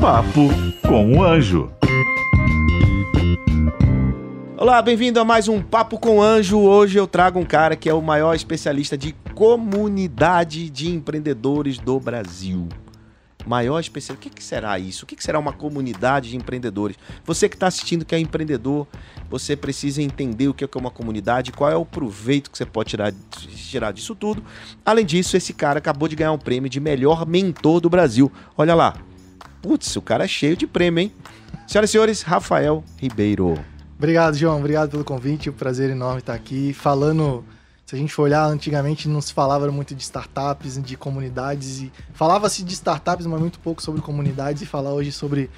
Papo com o Anjo. Olá, bem-vindo a mais um Papo com Anjo. Hoje eu trago um cara que é o maior especialista de comunidade de empreendedores do Brasil. Maior especialista. O que, que será isso? O que, que será uma comunidade de empreendedores? Você que está assistindo, que é empreendedor, você precisa entender o que é uma comunidade, qual é o proveito que você pode tirar, tirar disso tudo. Além disso, esse cara acabou de ganhar um prêmio de melhor mentor do Brasil. Olha lá. Putz, o cara é cheio de prêmio, hein? Senhoras e senhores, Rafael Ribeiro. Obrigado, João. Obrigado pelo convite. Um prazer enorme estar aqui. Falando, se a gente for olhar, antigamente não se falava muito de startups, de comunidades. e Falava-se de startups, mas muito pouco sobre comunidades. E falar hoje sobre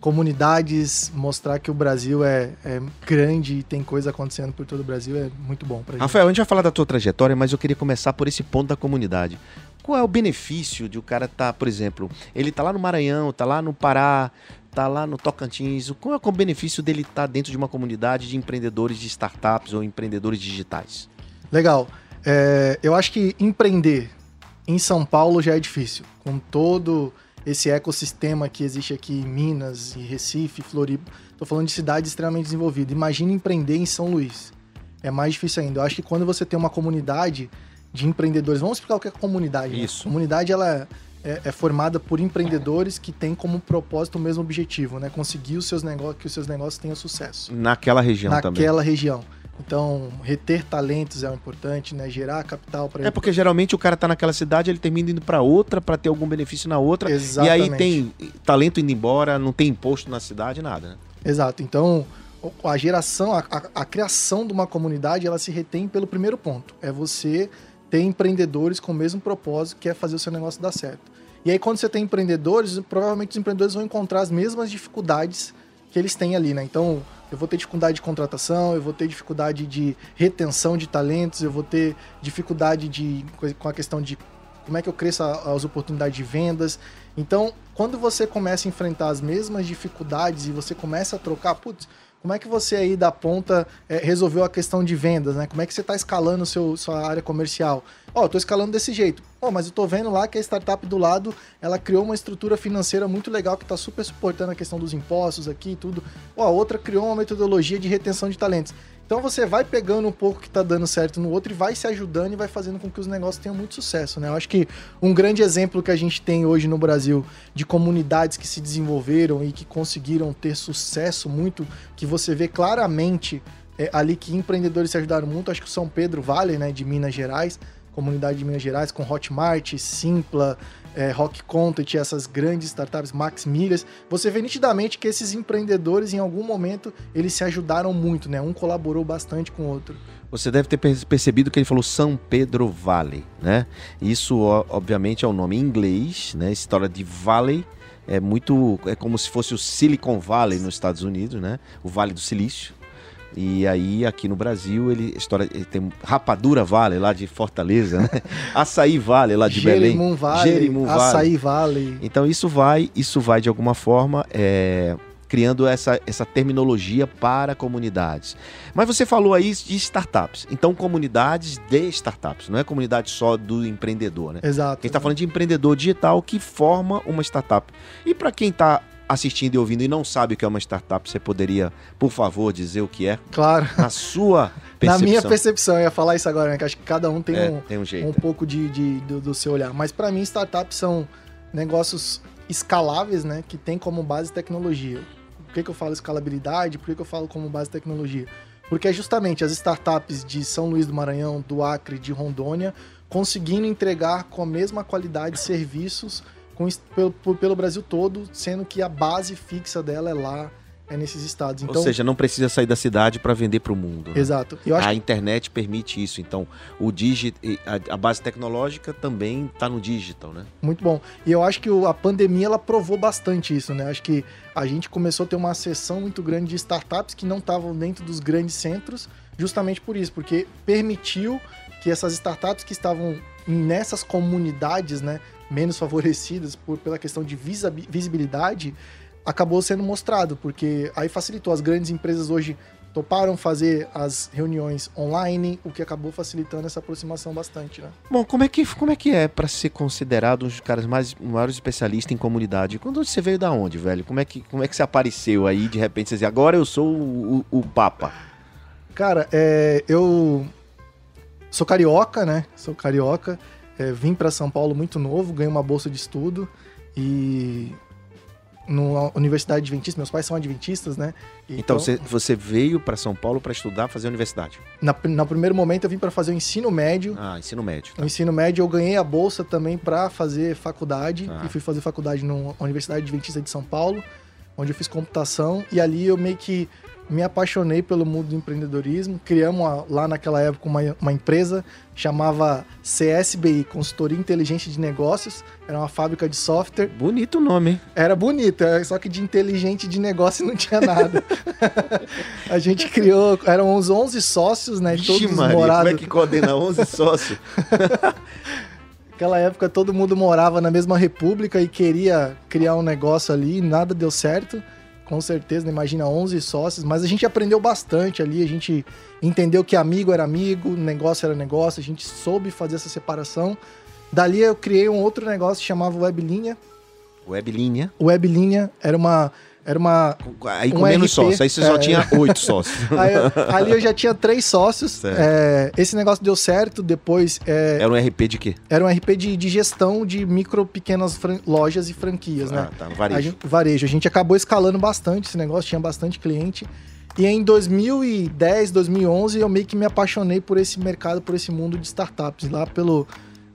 comunidades, mostrar que o Brasil é, é grande e tem coisa acontecendo por todo o Brasil é muito bom pra gente. Rafael, a gente vai falar da tua trajetória, mas eu queria começar por esse ponto da comunidade. Qual é o benefício de o cara estar, por exemplo, ele tá lá no Maranhão, tá lá no Pará, tá lá no Tocantins. Qual é o benefício dele estar dentro de uma comunidade de empreendedores de startups ou empreendedores digitais? Legal. É, eu acho que empreender em São Paulo já é difícil. Com todo esse ecossistema que existe aqui em Minas, e Recife, Floripa. Estou falando de cidades extremamente desenvolvidas. Imagina empreender em São Luís. É mais difícil ainda. Eu acho que quando você tem uma comunidade de empreendedores, vamos explicar o que é comunidade. né? Isso. Comunidade ela é, é formada por empreendedores que têm como propósito o mesmo objetivo, né? Conseguir os seus negócios, que os seus negócios tenham sucesso Naquela região também. naquela região. Então, reter talentos é o importante, né? Gerar capital para É porque geralmente o cara tá naquela cidade, ele termina indo para outra para ter algum benefício na outra. Exatamente. E aí tem talento indo embora, não tem imposto na cidade, nada, né? Exato. Então, a geração, a, a- a criação de uma comunidade, ela se retém pelo primeiro ponto. É você ter empreendedores com o mesmo propósito, que é fazer o seu negócio dar certo. E aí, quando você tem empreendedores, provavelmente os empreendedores vão encontrar as mesmas dificuldades que eles têm ali, né? Então, eu vou ter dificuldade de contratação, eu vou ter dificuldade de retenção de talentos, eu vou ter dificuldade de com a questão de como é que eu cresço as oportunidades de vendas. Então, quando você começa a enfrentar as mesmas dificuldades e você começa a trocar, putz, como é que você aí da ponta eh, resolveu a questão de vendas, né? Como é que você está escalando seu, sua área comercial? Ó, eu tô escalando desse jeito. Ó, mas eu tô vendo lá que a startup do lado, ela criou uma estrutura financeira muito legal que tá super suportando a questão dos impostos aqui e tudo. Ó, a outra criou uma metodologia de retenção de talentos. Então você vai pegando um pouco que tá dando certo no outro e vai se ajudando e vai fazendo com que os negócios tenham muito sucesso, né? Eu acho que um grande exemplo que a gente tem hoje no Brasil de comunidades que se desenvolveram e que conseguiram ter sucesso muito, que você vê claramente é, ali que empreendedores se ajudaram muito, acho que o São Pedro Vale, né, de Minas Gerais, comunidade de Minas Gerais, com Hotmart, Simpla, é, Rock Content, essas grandes startups, Max Milhas, você vê nitidamente que esses empreendedores, em algum momento, eles se ajudaram muito, né? Um colaborou bastante com o outro. Você deve ter per- percebido que ele falou São Pedro Valley, né? Isso, obviamente, é o nome em inglês, né? História de Valley é muito, é como se fosse o Silicon Valley nos Estados Unidos, né? O Vale do Silício. E aí, aqui no Brasil, ele, história, ele tem Rapadura Valley, lá de Fortaleza, né? Açaí Valley, lá de Belém. Jerimum Vale, Jerimum Valley. Açaí Vale. Então isso vai, isso vai de alguma forma é, criando essa, essa terminologia para comunidades. Mas você falou aí de startups. Então comunidades de startups, não é comunidade só do empreendedor, né? Exato. A gente está falando de empreendedor digital que forma uma startup. E para quem está assistindo e ouvindo e não sabe o que é uma startup, você poderia, por favor, dizer o que é? Claro. Na sua Na percepção. minha percepção, eu ia falar isso agora, né? Que acho que cada um tem É, um, tem um jeito. um pouco de, de- do, do seu olhar. Mas para mim, startups são negócios escaláveis, né? Que tem como base tecnologia. Por que, que eu falo escalabilidade? Por que, que eu falo como base tecnologia? Porque é justamente as startups de São Luís do Maranhão, do Acre, de Rondônia, conseguindo entregar com a mesma qualidade serviços com, pelo, pelo Brasil todo, sendo que a base fixa dela é lá, é nesses estados. Então, Ou seja, não precisa sair da cidade para vender para o mundo. né? exato. A internet permite isso. Então, o digi a, a base tecnológica também está no digital, né? Muito bom. E eu acho que o- a pandemia ela provou bastante isso, né? Acho que a gente começou a ter uma seção muito grande de startups que não estavam dentro dos grandes centros, justamente por isso, porque permitiu que essas startups que estavam nessas comunidades, né, menos favorecidas por, pela questão de visibilidade, acabou sendo mostrado, porque aí facilitou. As grandes empresas hoje toparam fazer as reuniões online, o que acabou facilitando essa aproximação bastante, né? Bom, como é que, como é, que é para ser considerado um dos caras mais maiores especialistas em comunidade? Quando você veio da onde, velho? Como é que, como é que você apareceu aí de repente? Você dizia, agora eu sou o, o, o Papa. Cara, é, eu sou carioca, né? Sou carioca. É, vim para São Paulo muito novo, ganhei uma bolsa de estudo e na Universidade Adventista, meus pais são adventistas, né? Então, você, você veio para São Paulo para estudar, fazer universidade? Na, no primeiro momento eu vim para fazer o ensino médio. Ah, ensino médio. Tá. No ensino médio eu ganhei a bolsa também para fazer faculdade ah. e fui fazer faculdade na Universidade Adventista de São Paulo, onde eu fiz computação e ali eu meio que me apaixonei pelo mundo do empreendedorismo. Criamos uma, lá naquela época uma, uma, empresa chamava CSBI, Consultoria Inteligente de Negócios. Era uma fábrica de software. Bonito o nome, hein? Era bonito, é, só que de inteligente de negócio não tinha nada. a gente criou, eram uns 11 sócios, né? Ixi, todos Maria, morados. Como é que coordena 11 sócios? Naquela época todo mundo morava na mesma república e queria criar um negócio ali, nada deu certo com certeza, né? imagina 11 sócios, mas a gente aprendeu bastante ali, a gente entendeu que amigo era amigo, negócio era negócio, a gente soube fazer essa separação. Dali eu criei um outro negócio que chamava Weblinha. Weblinha? Weblinha era uma era uma. Aí com um menos sócios, aí você é... só tinha oito sócios. Eu, ali eu já tinha três sócios. É, esse negócio deu certo, depois. É, era um RP de quê? Era um RP de, de gestão de micro, pequenas lojas e franquias, né? ah, né? Tá, varejo. A gente, varejo. A gente acabou escalando bastante esse negócio, tinha bastante cliente. E em 2010, 2011, eu meio que me apaixonei por esse mercado, por esse mundo de startups. Lá pelo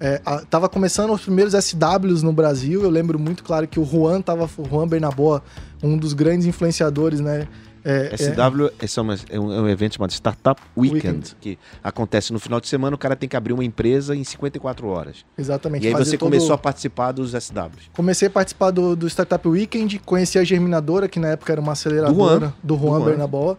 é, a, tava começando os primeiros SWs no Brasil. Eu lembro muito claro que o Juan tava, o Juan Bernaboa, um dos grandes influenciadores, né? É, SW é, é, um, é, um, evento chamado Startup Weekend, Weekend, que acontece no final de semana, o cara tem que abrir uma empresa em 54 horas. Exatamente. E aí você todo... começou a participar dos SWs. Comecei a participar do, do Startup Weekend, conheci a Germinadora, que na época era uma aceleradora do Juan, do Juan Bernaboa.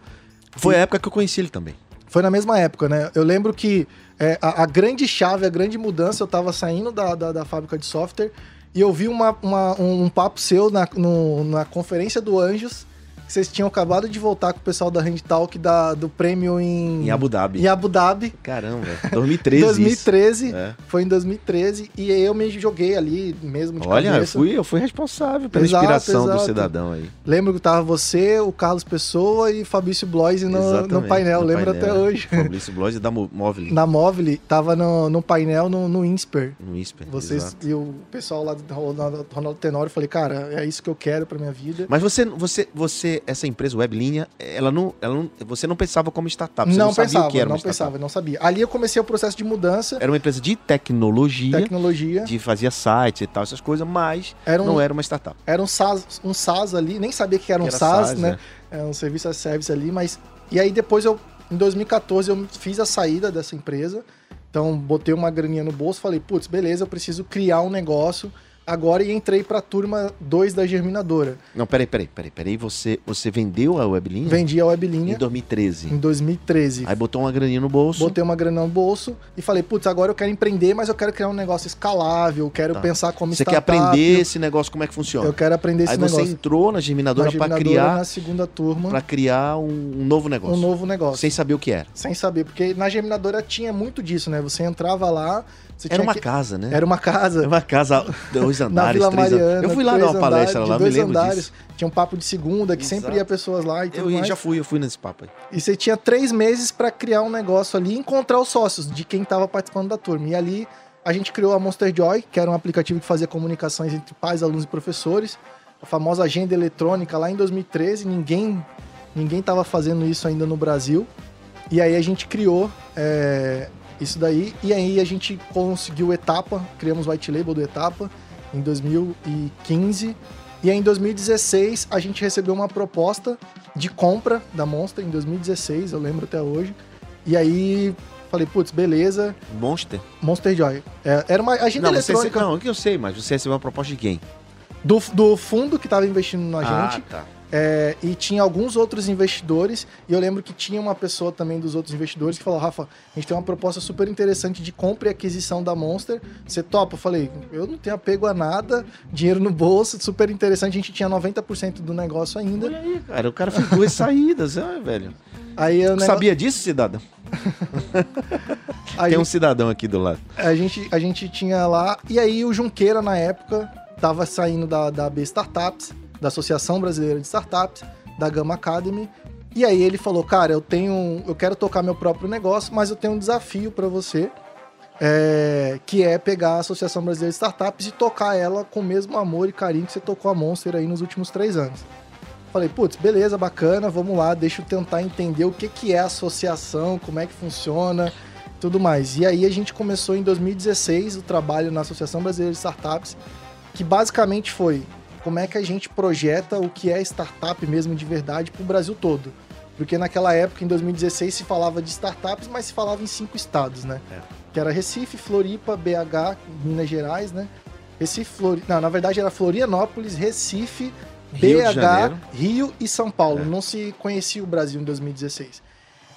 Foi e... a época que eu conheci ele também. Foi na mesma época, né? Eu lembro que é, a, a, grande chave, a grande mudança, eu estava saindo da, da, da, fábrica de software e eu vi uma, uma um, um, papo seu na, no, na conferência do Anjos vocês tinham acabado de voltar com o pessoal da Hand Talk da, do prêmio em... Em Abu Dhabi. Em Abu Dhabi. Caramba, 2013 2013, é. foi em 2013, e eu me joguei ali mesmo de Olha, eu fui, eu fui responsável pela exato, inspiração exato. do cidadão aí. Lembro que tava você, o Carlos Pessoa e Fabrício Bloise no, no painel, no lembro painel. até hoje. Fabrício Bloise da Móvel. Na Móvel, tava no, no painel no, no INSPER. No INSPER, Vocês exato. E o pessoal lá do Ronaldo Tenório, falei, cara, é isso que eu quero pra minha vida. Mas você, você, você essa empresa, Web linha, ela não, ela não, você não pensava como startup, você não, não pensava, o que era não pensava, não sabia. Ali eu comecei o processo de mudança. Era uma empresa de tecnologia, tecnologia, de fazia sites e tal essas coisas, mas era um, não era uma startup. Era um SaaS, um SaaS ali, nem sabia que era um que era SaaS, SaaS, né? É. é um serviço a service ali, mas e aí depois eu em 2014 eu fiz a saída dessa empresa. Então botei uma graninha no bolso, falei, putz, beleza, eu preciso criar um negócio agora e entrei para a turma 2 da Germinadora. Não, peraí, peraí, peraí, peraí. Você, você vendeu a Weblinha? Vendi a Weblinha. Em 2013. Em 2013. Aí botou uma graninha no bolso. Botei uma grana no bolso e falei, putz, agora eu quero empreender, mas eu quero criar um negócio escalável, quero tá. pensar como Você quer aprender esse negócio, como é que funciona? Eu quero aprender esse Aí negócio. Aí você entrou na Germinadora, na para criar... na segunda turma. Para criar um, um, novo negócio. Um novo negócio. Sem saber o que era. Sem saber, porque na Germinadora tinha muito disso, né? Você entrava lá, era uma que... casa, né? Era uma casa. Era uma casa, dois andares, Na Vila três Mariana, Eu fui lá dar uma palestra andares, lá, me lembro andares. disso. Tinha um papo de segunda, que Exato. sempre ia pessoas lá e tudo Eu mais. já fui, eu fui nesse papo aí. E você tinha três meses para criar um negócio ali e encontrar os sócios de quem estava participando da turma. E ali a gente criou a Monster Joy, que era um aplicativo que fazia comunicações entre pais, alunos e professores. A famosa agenda eletrônica lá em 2013, ninguém ninguém estava fazendo isso ainda no Brasil. E aí a gente criou é, isso daí. E aí a gente conseguiu Etapa, criamos o White Label do Etapa em 2015. E aí em 2016 a gente recebeu uma proposta de compra da Monster, em 2016, eu lembro até hoje. E aí falei, putz, beleza. Monster? Monster Joy. É, era uma agenda não, eletrônica. Você, não, que eu sei, mas você recebeu uma proposta de quem? Do, do fundo que estava investindo na ah, gente. Tá. É, e tinha alguns outros investidores, e eu lembro que tinha uma pessoa também dos outros investidores que falou: Rafa, a gente tem uma proposta super interessante de compra e aquisição da Monster. Você topa? Eu falei: eu não tenho apego a nada, dinheiro no bolso, super interessante. A gente tinha 90% do negócio ainda. Olha aí, cara, o cara fez duas saídas, né, velho? Aí eu Sabia disso, cidadão? Tem um gente- cidadão aqui do lado. a gente, a gente tinha lá. E aí o Junqueira, na época, tava saindo da, da B Startups, da Associação Brasileira de Startups, da Gama Academy. E aí ele falou, cara, eu tenho. Eu quero tocar meu próprio negócio, mas eu tenho um desafio para você. é, que é pegar a Associação Brasileira de Startups e tocar ela com o mesmo amor e carinho que você tocou a Monster aí nos últimos três anos. Falei, putz, beleza, bacana, vamos lá, deixa eu tentar entender o que, que é a associação, como é que funciona, tudo mais. E aí a gente começou em 2016 o trabalho na Associação Brasileira de Startups, que basicamente foi como é que a gente projeta o que é startup mesmo de verdade para o Brasil todo. Porque naquela época, em 2016, se falava de startups, mas se falava em cinco estados, né? É. Que era Recife, Floripa, BH, Minas Gerais, né? Recife, Floripa... Não, na verdade era Florianópolis, Recife, Rio BH. Rio e São Paulo. É. Não se conhecia o Brasil em 2016.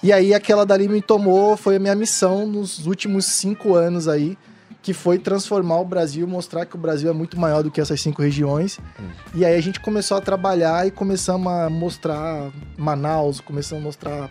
E aí aquela dali me tomou, foi a minha missão nos últimos cinco anos aí, que foi transformar o Brasil, mostrar que o Brasil é muito maior do que essas cinco regiões. Hum. E aí a gente começou a trabalhar e começamos a mostrar Manaus, começamos a mostrar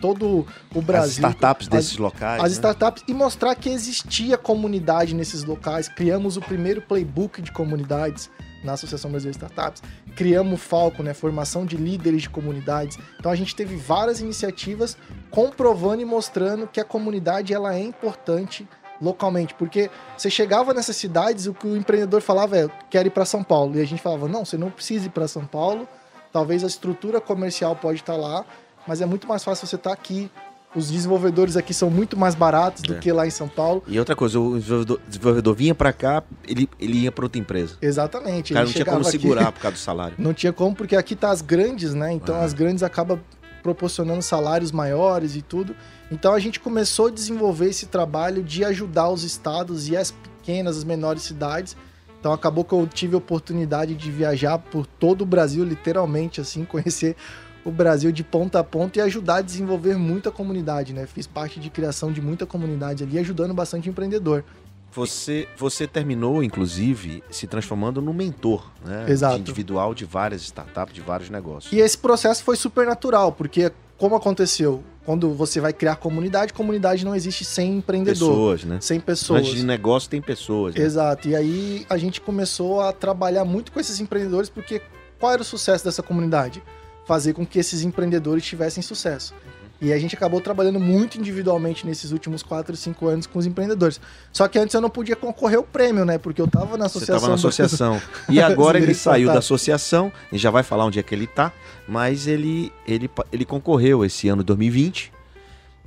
todo o As Brasil. startups As- desses locais. As né? startups e mostrar que existia comunidade nesses locais. Criamos o primeiro playbook de comunidades na Associação Brasileira de Startups. Criamos o Falco, né, formação de líderes de comunidades. Então a gente teve várias iniciativas comprovando e mostrando que a comunidade ela é importante localmente, porque você chegava nessas cidades, o que o empreendedor falava é, quero ir para São Paulo, e a gente falava, não, você não precisa ir para São Paulo, talvez a estrutura comercial pode estar lá, mas é muito mais fácil você estar aqui. Os desenvolvedores aqui são muito mais baratos do É. que lá em São Paulo. E outra coisa, o desenvolvedor, desenvolvedor vinha pra cá, ele, ele ia pra outra empresa. Exatamente. O cara não tinha como aqui- segurar por causa do salário. Não tinha como, porque aqui tá as grandes, né? Então Ah. as grandes acabam proporcionando salários maiores e tudo. Então a gente começou a desenvolver esse trabalho de ajudar os estados e as pequenas, as menores cidades. Então acabou que eu tive a oportunidade de viajar por todo o Brasil, literalmente, assim, conhecer o Brasil de ponta a ponta e ajudar a desenvolver muita comunidade, né? Fiz parte de criação de muita comunidade ali, ajudando bastante empreendedor. Você, você terminou, inclusive, se transformando num mentor, né? Exato. De individual de várias startups, de vários negócios. E esse processo foi super natural, porque como aconteceu? Quando você vai criar comunidade, comunidade não existe sem empreendedor, pessoas, né? sem pessoas. Antes de negócio tem pessoas. né? Exato. E aí a gente começou a trabalhar muito com esses empreendedores, porque qual era o sucesso dessa comunidade? Fazer com que esses empreendedores tivessem sucesso. E a gente acabou trabalhando muito individualmente nesses últimos 4, 5 anos com os empreendedores. Só que antes eu não podia concorrer o prêmio, né? Porque eu tava na Você associação. estava na do- associação. E agora ele saiu da associação, a gente já vai falar onde é que ele tá, mas ele, ele, ele concorreu esse ano 2020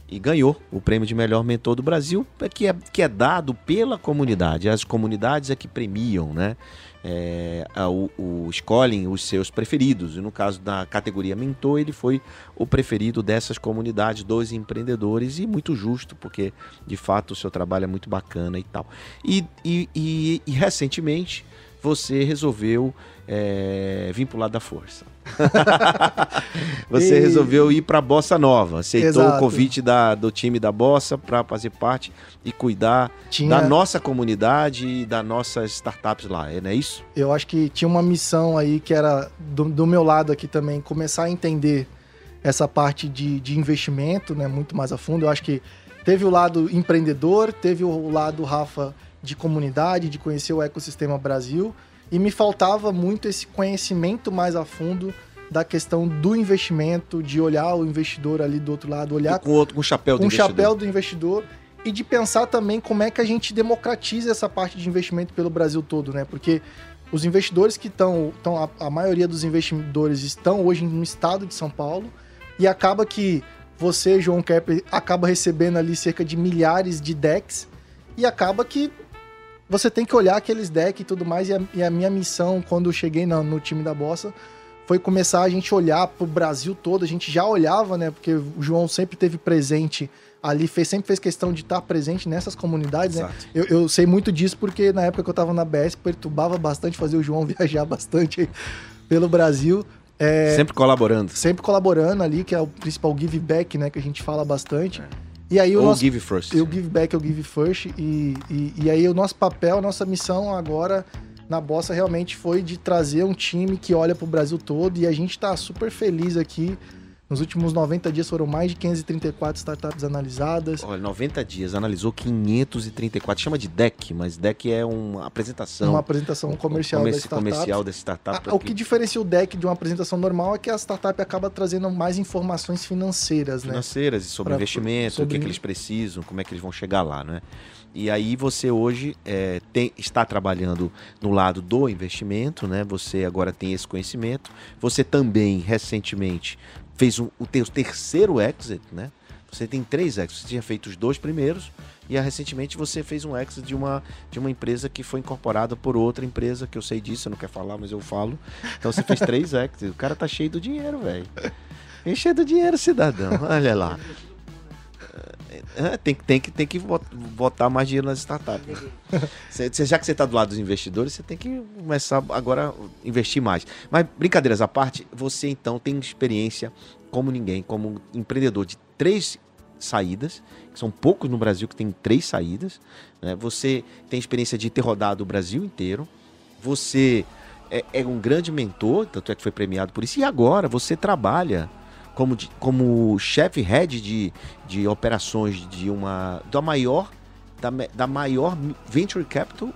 e ganhou o prêmio de melhor mentor do Brasil, que é, que é dado pela comunidade. As comunidades é que premiam, né? É, o, o- escolhem os seus preferidos. E no caso da categoria mentor, ele foi o preferido dessas comunidades, dos empreendedores, e muito justo, porque de fato o seu trabalho é muito bacana e tal. E, e, e- e recentemente você resolveu é, vir pro lado da força. você E- resolveu ir pra Bossa Nova, aceitou Exato. o convite da, do time da Bossa para fazer parte e cuidar Tinha, da nossa comunidade e das nossas startups lá, é, não é isso? eu acho que tinha uma missão aí que era do, do meu lado aqui também, começar a entender essa parte de, de investimento, né, muito mais a fundo. Eu acho que teve o lado empreendedor, teve o lado, Rafa, de comunidade, de conhecer o ecossistema Brasil, e me faltava muito esse conhecimento mais a fundo da questão do investimento, de olhar o investidor ali do outro lado, olhar com outro com o chapéu do com investidor. chapéu do investidor e de pensar também como é que a gente democratiza essa parte de investimento pelo Brasil todo, né? Porque os investidores que estão, a, a maioria dos investidores estão hoje no estado de São Paulo e acaba que você, João Kepler, acaba recebendo ali cerca de milhares de decks e acaba que você tem que olhar aqueles decks e tudo mais. E a, e a minha missão, quando eu cheguei na- no time da Bossa, foi começar a gente olhar pro Brasil todo. A gente já olhava, né? Porque o João sempre teve presente ali, fez, sempre fez questão de estar presente nessas comunidades, né? Exato. Eu, eu sei muito disso porque na época que eu tava na BS, perturbava bastante fazer o João viajar bastante pelo Brasil. É, Sempre colaborando. sempre colaborando ali, que é o principal give back, né? Que a gente fala bastante. E aí o Ou nosso give first. eu give back, eu give first. E, e, e aí o nosso papel, a nossa missão agora na Bossa realmente foi de trazer um time que olha pro Brasil todo. E a gente tá super feliz aqui Nos últimos 90 dias foram mais de 534 startups analisadas. Olha, 90 dias, analisou 534. Chama de deck, mas deck é uma apresentação. Uma apresentação comercial comerci- da startup. comercial dessa startup. Ah, o que diferencia o deck de uma apresentação normal é que a startup acaba trazendo mais informações financeiras, né? financeiras e sobre Pra- investimento, sobre- o que, é que eles precisam, como é que eles vão chegar lá, né? E aí você hoje é, tem- está trabalhando no lado do investimento, né? Você agora tem esse conhecimento. Você também, recentemente, fez um- o teu terceiro exit, né? Você tem três exits. Você tinha feito os dois primeiros e ah, recentemente você fez um exit de uma, de uma empresa que foi incorporada por outra empresa, que eu sei disso, não quero falar, mas eu falo. Então você fez três exits. O cara tá cheio do dinheiro, velho. Encher do dinheiro, cidadão. Olha lá. É, tem, que- tem, que, tem que bot- botar mais dinheiro nas startups. Cê- cê- já que você está do lado dos investidores, você tem que começar agora a investir mais. Mas, brincadeiras à parte, você então tem experiência como ninguém, como empreendedor de três saídas, que são poucos no Brasil que tem três saídas. né? Você tem experiência de ter rodado o Brasil inteiro. Você é, é um grande mentor, tanto é que foi premiado por isso. E agora você trabalha como, como chefe head de, de operações de uma da maior da, da maior venture capital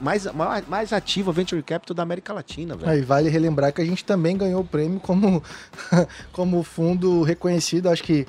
mais, mais, mais ativa venture capital da América Latina, velho. Aí vale relembrar que a gente também ganhou o prêmio como, como fundo reconhecido. Acho que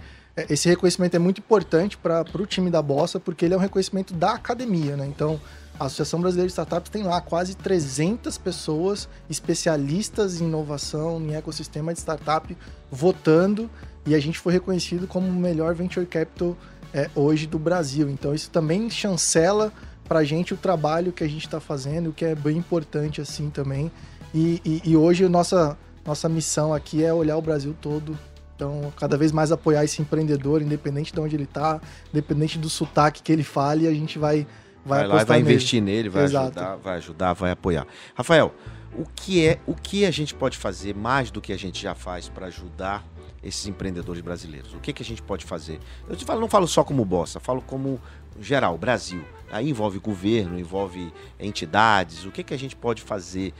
esse reconhecimento é muito importante para o time da Bossa, porque ele é um reconhecimento da academia, né? Então, a Associação Brasileira de Startups tem lá quase 300 pessoas especialistas em inovação, em ecossistema de startup, votando, e a gente foi reconhecido como o melhor venture capital é, hoje do Brasil. Então, isso também chancela para a gente o trabalho que a gente está fazendo, o que é bem importante assim também. E, e, e hoje nossa, nossa missão aqui é olhar o Brasil todo. Então, cada vez mais apoiar esse empreendedor, independente de onde ele está, independente do sotaque que ele fale, a gente vai, vai, vai lá e vai nele. investir nele, vai Exato. ajudar, vai ajudar, vai apoiar. Rafael, o que é, o que a gente pode fazer mais do que a gente já faz para ajudar esses empreendedores brasileiros? O que que a gente pode fazer? Eu te falo, não falo só como bossa, falo como geral, Brasil. Aí envolve governo, envolve entidades. O que que a gente pode fazer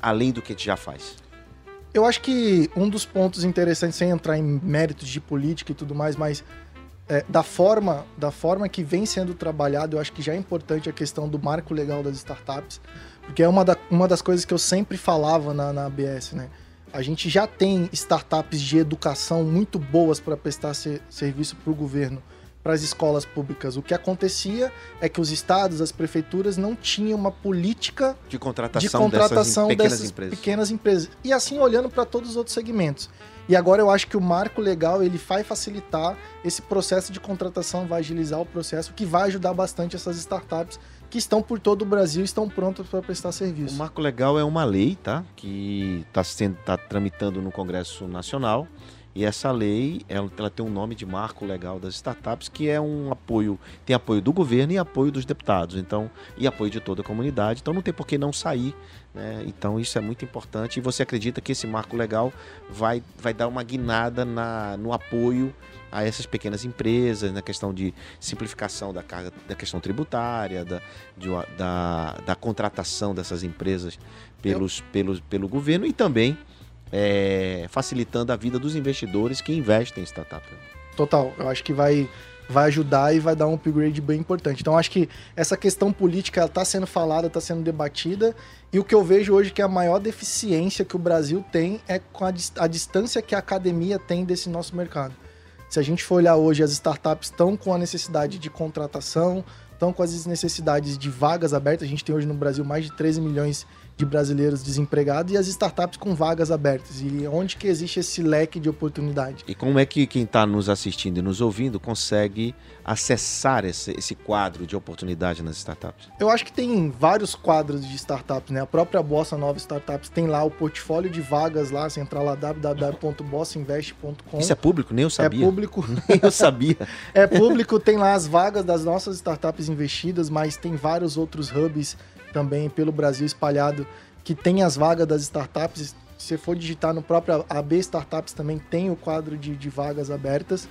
além do que a gente já faz? Eu acho que um dos pontos interessantes, sem entrar em méritos de política e tudo mais, mas é, da, forma, da forma que vem sendo trabalhado, eu acho que já é importante a questão do marco legal das startups, porque é uma, da, uma das coisas que eu sempre falava na, na ABS, né? A gente já tem startups de educação muito boas para prestar ser- serviço para o governo, para as escolas públicas. O que acontecia é que os estados, as prefeituras não tinham uma política De contratação, de contratação dessas pequenas dessas empresas. pequenas empresas. E assim olhando para todos os outros segmentos. E agora eu acho que o marco legal ele vai facilitar esse processo de contratação, vai agilizar o processo, que vai ajudar bastante essas startups que estão por todo o Brasil e estão prontas para prestar O serviço. Marco Legal é uma lei, tá? Que está sendo tá tramitando no Congresso Nacional. E essa lei, ela, ela tem um nome de Marco Legal das Startups, que é um apoio, tem apoio do governo e apoio dos deputados, então, e apoio de toda a comunidade. Então não tem por que não sair, né? Então isso é muito importante. E você acredita que esse Marco Legal vai, vai dar uma guinada na, no apoio a essas pequenas empresas, na questão de simplificação da carga, da questão tributária, da, de da, da contratação dessas empresas pelos, pelos, pelo governo e também é, facilitando a vida dos investidores que investem em startup. Total, eu acho que vai vai ajudar e vai dar um upgrade bem importante. Então acho que essa questão política está sendo falada, está sendo debatida e o que eu vejo hoje que a maior deficiência que o Brasil tem é com a, a distância que a academia tem desse nosso mercado. Se a gente for olhar hoje, as startups estão com a necessidade de contratação, estão com as necessidades de vagas abertas. A gente tem hoje no Brasil mais de 13 milhões de brasileiros desempregados e as startups com vagas abertas. E onde que existe esse leque de oportunidade? E como é que quem está nos assistindo e nos ouvindo consegue acessar esse, esse quadro de oportunidade nas startups? Eu acho que tem vários quadros de startups, né? A própria Bossa Nova Startups tem lá o portfólio de vagas lá, você entra lá www.bossainvest.com. Isso é público? Nem eu É sabia. público, Nem eu sabia. é público, tem lá as vagas das nossas startups investidas, mas tem vários outros hubs também pelo Brasil espalhado que tem as vagas das startups. Se for digitar no próprio AB Startups também tem o quadro de, de vagas abertas.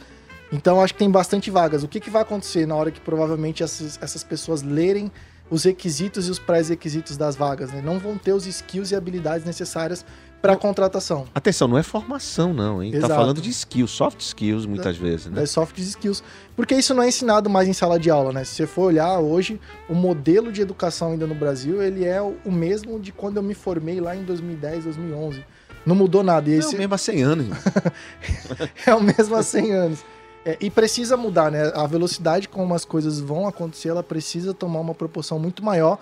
Então acho que tem bastante vagas. O que, que vai acontecer na hora que provavelmente essas, essas pessoas lerem os requisitos e os pré-requisitos das vagas, né? Não vão ter os skills e habilidades necessárias para contratação. Atenção, não é formação, não, hein? Tá Exato. falando de skills, soft skills, muitas vezes, né? É soft skills. Porque isso não é ensinado mais em sala de aula, né? Se você for olhar hoje, o modelo de educação ainda no Brasil, ele é o mesmo de quando eu me formei lá em 2010, 2011. Não mudou nada. E É esse o mesmo há 100 anos. é o mesmo há 100 anos. É, e precisa mudar, né? A velocidade como as coisas vão acontecer, ela precisa tomar uma proporção muito maior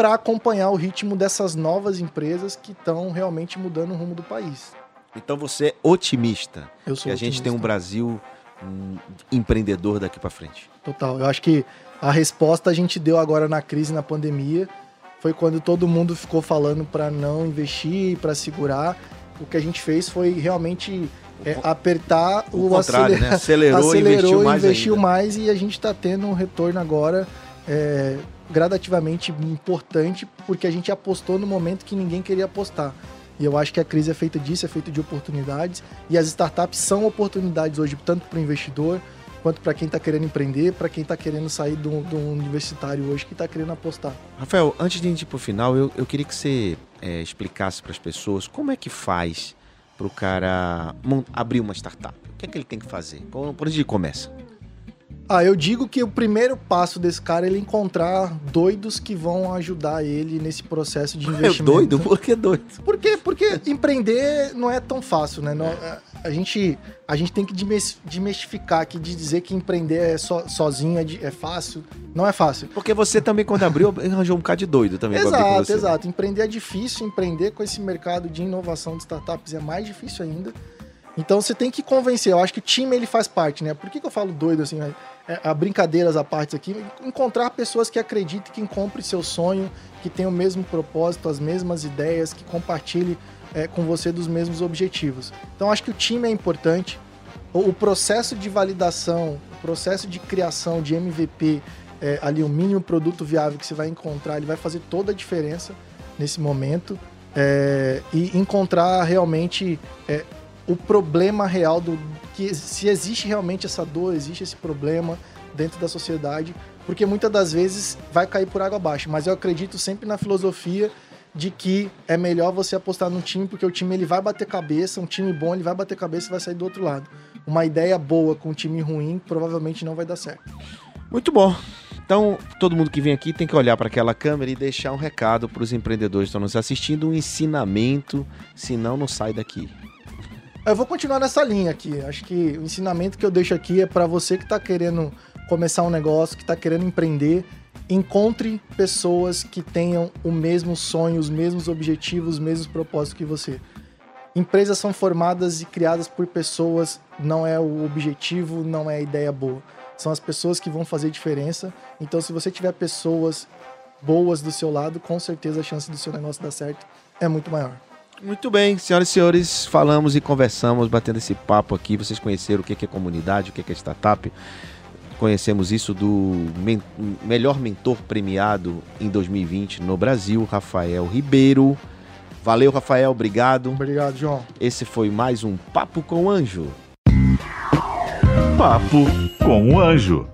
para acompanhar o ritmo dessas novas empresas que estão realmente mudando o rumo do país. Então você é otimista Eu sou que a gente tem um. Brasil hum, empreendedor daqui pra frente. Total. Eu acho que a resposta a gente deu agora na crise, na pandemia, foi quando todo mundo ficou falando para não investir, para segurar. O que a gente fez foi realmente é, apertar O, o, contrário, né? Acelerou, e acelerou, investiu mais investiu ainda. mais e a gente está tendo um retorno agora é, gradativamente importante, porque a gente apostou no momento que ninguém queria apostar. E eu acho que a crise é feita disso, é feita de oportunidades, e as startups são oportunidades hoje, tanto para o investidor, quanto para quem está querendo empreender, para quem está querendo sair do, universitário hoje que está querendo apostar. Rafael, antes de a gente ir pro final, eu, eu queria que você é, explicasse para as pessoas como é que faz para o cara abrir uma startup. O que é que ele tem que fazer? Por onde ele começa? Ah, eu digo que o primeiro passo desse cara é ele encontrar doidos que vão ajudar ele nesse processo de É investimento. doido? Por que doido? Por quê? Porque empreender não é tão fácil, né? Não- a- gente, a gente tem que desmistificar aqui de dizer que empreender é so- sozinho é, é fácil. Não é fácil. Porque você também, quando abriu, arranjou um bocado de doido também. Exato, exato. Empreender é difícil, empreender com esse mercado de inovação de startups é mais difícil ainda. Então você tem que convencer. Eu acho que o time ele faz parte, né? Por que, que eu falo doido assim? né? É, a brincadeiras à parte aqui, encontrar pessoas que acreditem, que comprem seu sonho, que tenham o mesmo propósito, as mesmas ideias, que compartilhem é, com você dos mesmos objetivos. Então acho que o time é importante. O, o processo de validação, o processo de criação de MVP, é, ali o mínimo produto viável que você vai encontrar, ele vai fazer toda a diferença nesse momento. É, e encontrar realmente é, o problema real do que se existe realmente essa dor, existe esse problema dentro da sociedade, porque muitas das vezes vai cair por água abaixo. Mas eu acredito sempre na filosofia de que é melhor você apostar num time, porque o time ele vai bater cabeça, um time bom ele vai bater cabeça e vai sair do outro lado. Uma ideia boa com um time ruim provavelmente não vai dar certo. Muito bom. Então, todo mundo que vem aqui tem que olhar para aquela câmera e deixar um recado para os empreendedores que estão nos assistindo, um ensinamento, senão não sai daqui. Eu vou continuar nessa linha aqui. Acho que o ensinamento que eu deixo aqui é para você que está querendo começar um negócio, que está querendo empreender, encontre pessoas que tenham o mesmo sonho, os mesmos objetivos, os mesmos propósitos que você. Empresas são formadas e criadas por pessoas, não é o objetivo, não é a ideia boa. São as pessoas que vão fazer diferença. Então, se você tiver pessoas boas do seu lado, com certeza a chance do seu negócio dar certo é muito maior. Muito bem, senhoras e senhores, falamos e conversamos, batendo esse papo aqui. Vocês conheceram o que é comunidade, o que é startup. Conhecemos isso do men- melhor mentor premiado em 2020 no Brasil, Rafael Ribeiro. Valeu, Rafael, obrigado. Obrigado, João. Esse foi mais um Papo com Anjo. Papo com o Anjo.